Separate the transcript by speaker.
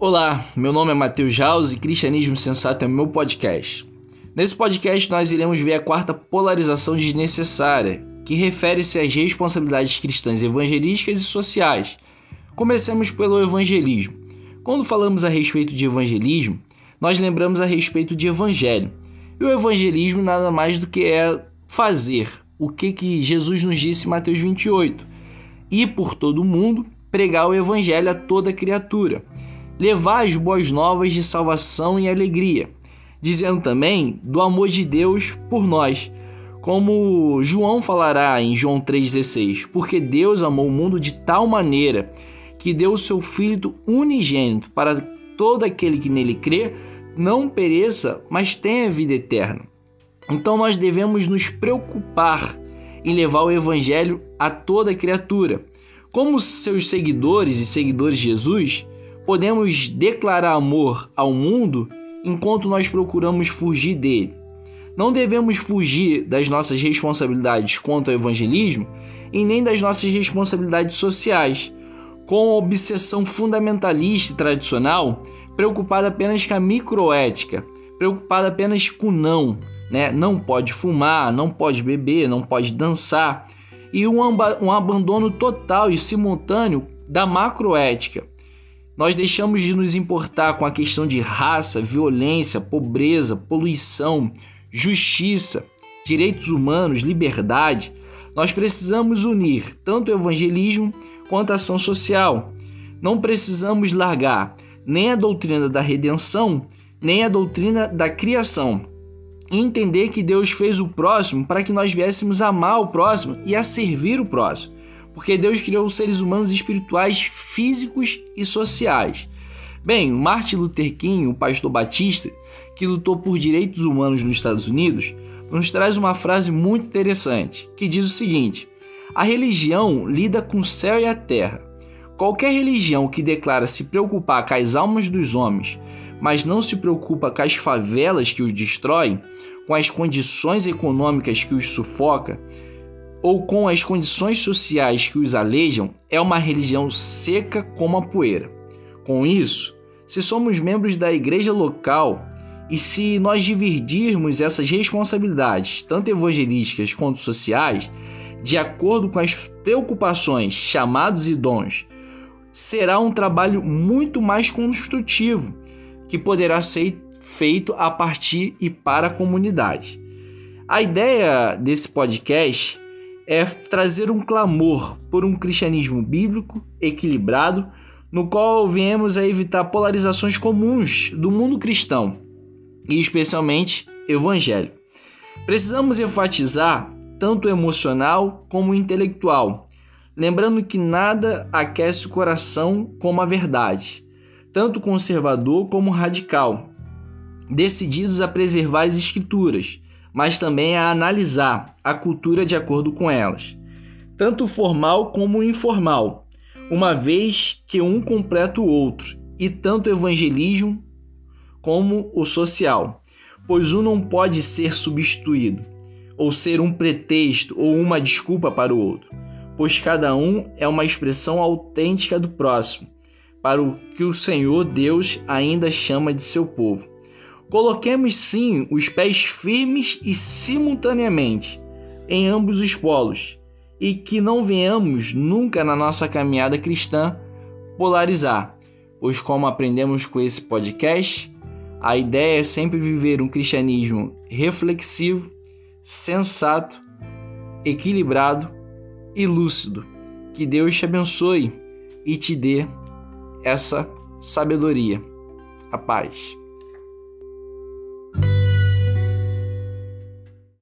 Speaker 1: Olá, meu nome é Matheus House e Cristianismo Sensato é meu podcast. Nesse podcast nós iremos ver a quarta polarização desnecessária, que refere-se às responsabilidades cristãs evangelísticas e sociais. Comecemos pelo evangelismo. Quando falamos a respeito de evangelismo, nós lembramos a respeito de evangelho. E o evangelismo nada mais do que é fazer o que, que Jesus nos disse em Mateus 28: ir por todo o mundo, pregar o evangelho a toda criatura levar as boas novas de salvação e alegria, dizendo também do amor de Deus por nós, como João falará em João 3,16: Porque Deus amou o mundo de tal maneira que deu o seu Filho unigênito para todo aquele que nele crê não pereça, mas tenha vida eterna. Então nós devemos nos preocupar em levar o Evangelho a toda criatura. Como seus seguidores e seguidores de Jesus, podemos declarar amor ao mundo enquanto nós procuramos fugir dele. Não devemos fugir das nossas responsabilidades quanto ao evangelismo e nem das nossas responsabilidades sociais, com obsessão fundamentalista e tradicional, preocupada apenas com a microética, preocupada apenas com não, né? Não pode fumar, não pode beber, não pode dançar, e um, um abandono total e simultâneo da macroética nós deixamos de nos importar com a questão de raça, violência, pobreza, poluição, justiça, direitos humanos, liberdade. Nós precisamos unir tanto o evangelismo quanto a ação social. Não precisamos largar nem a doutrina da redenção, nem a doutrina da criação. E entender que Deus fez o próximo para que nós viéssemos amar o próximo e a servir o próximo porque Deus criou os seres humanos espirituais, físicos e sociais. Bem, Martin Luther King, o pastor batista, que lutou por direitos humanos nos Estados Unidos, nos traz uma frase muito interessante, que diz o seguinte: A religião lida com o céu e a terra. Qualquer religião que declara se preocupar com as almas dos homens, mas não se preocupa com as favelas que os destroem, com as condições econômicas que os sufoca, ou com as condições sociais que os alejam é uma religião seca como a poeira. Com isso, se somos membros da igreja local e se nós dividirmos essas responsabilidades, tanto evangelísticas quanto sociais, de acordo com as preocupações, chamados e dons, será um trabalho muito mais construtivo que poderá ser feito a partir e para a comunidade. A ideia desse podcast é trazer um clamor por um cristianismo bíblico, equilibrado, no qual viemos a evitar polarizações comuns do mundo cristão e especialmente evangélico. Precisamos enfatizar tanto o emocional como o intelectual, lembrando que nada aquece o coração como a verdade, tanto conservador como radical, decididos a preservar as escrituras, mas também a analisar a cultura de acordo com elas, tanto formal como informal, uma vez que um completa o outro, e tanto o evangelismo como o social, pois um não pode ser substituído, ou ser um pretexto ou uma desculpa para o outro, pois cada um é uma expressão autêntica do próximo, para o que o Senhor Deus ainda chama de seu povo. Coloquemos sim os pés firmes e simultaneamente em ambos os polos, e que não venhamos nunca na nossa caminhada cristã polarizar, pois, como aprendemos com esse podcast, a ideia é sempre viver um cristianismo reflexivo, sensato, equilibrado e lúcido. Que Deus te abençoe e te dê essa sabedoria. A paz.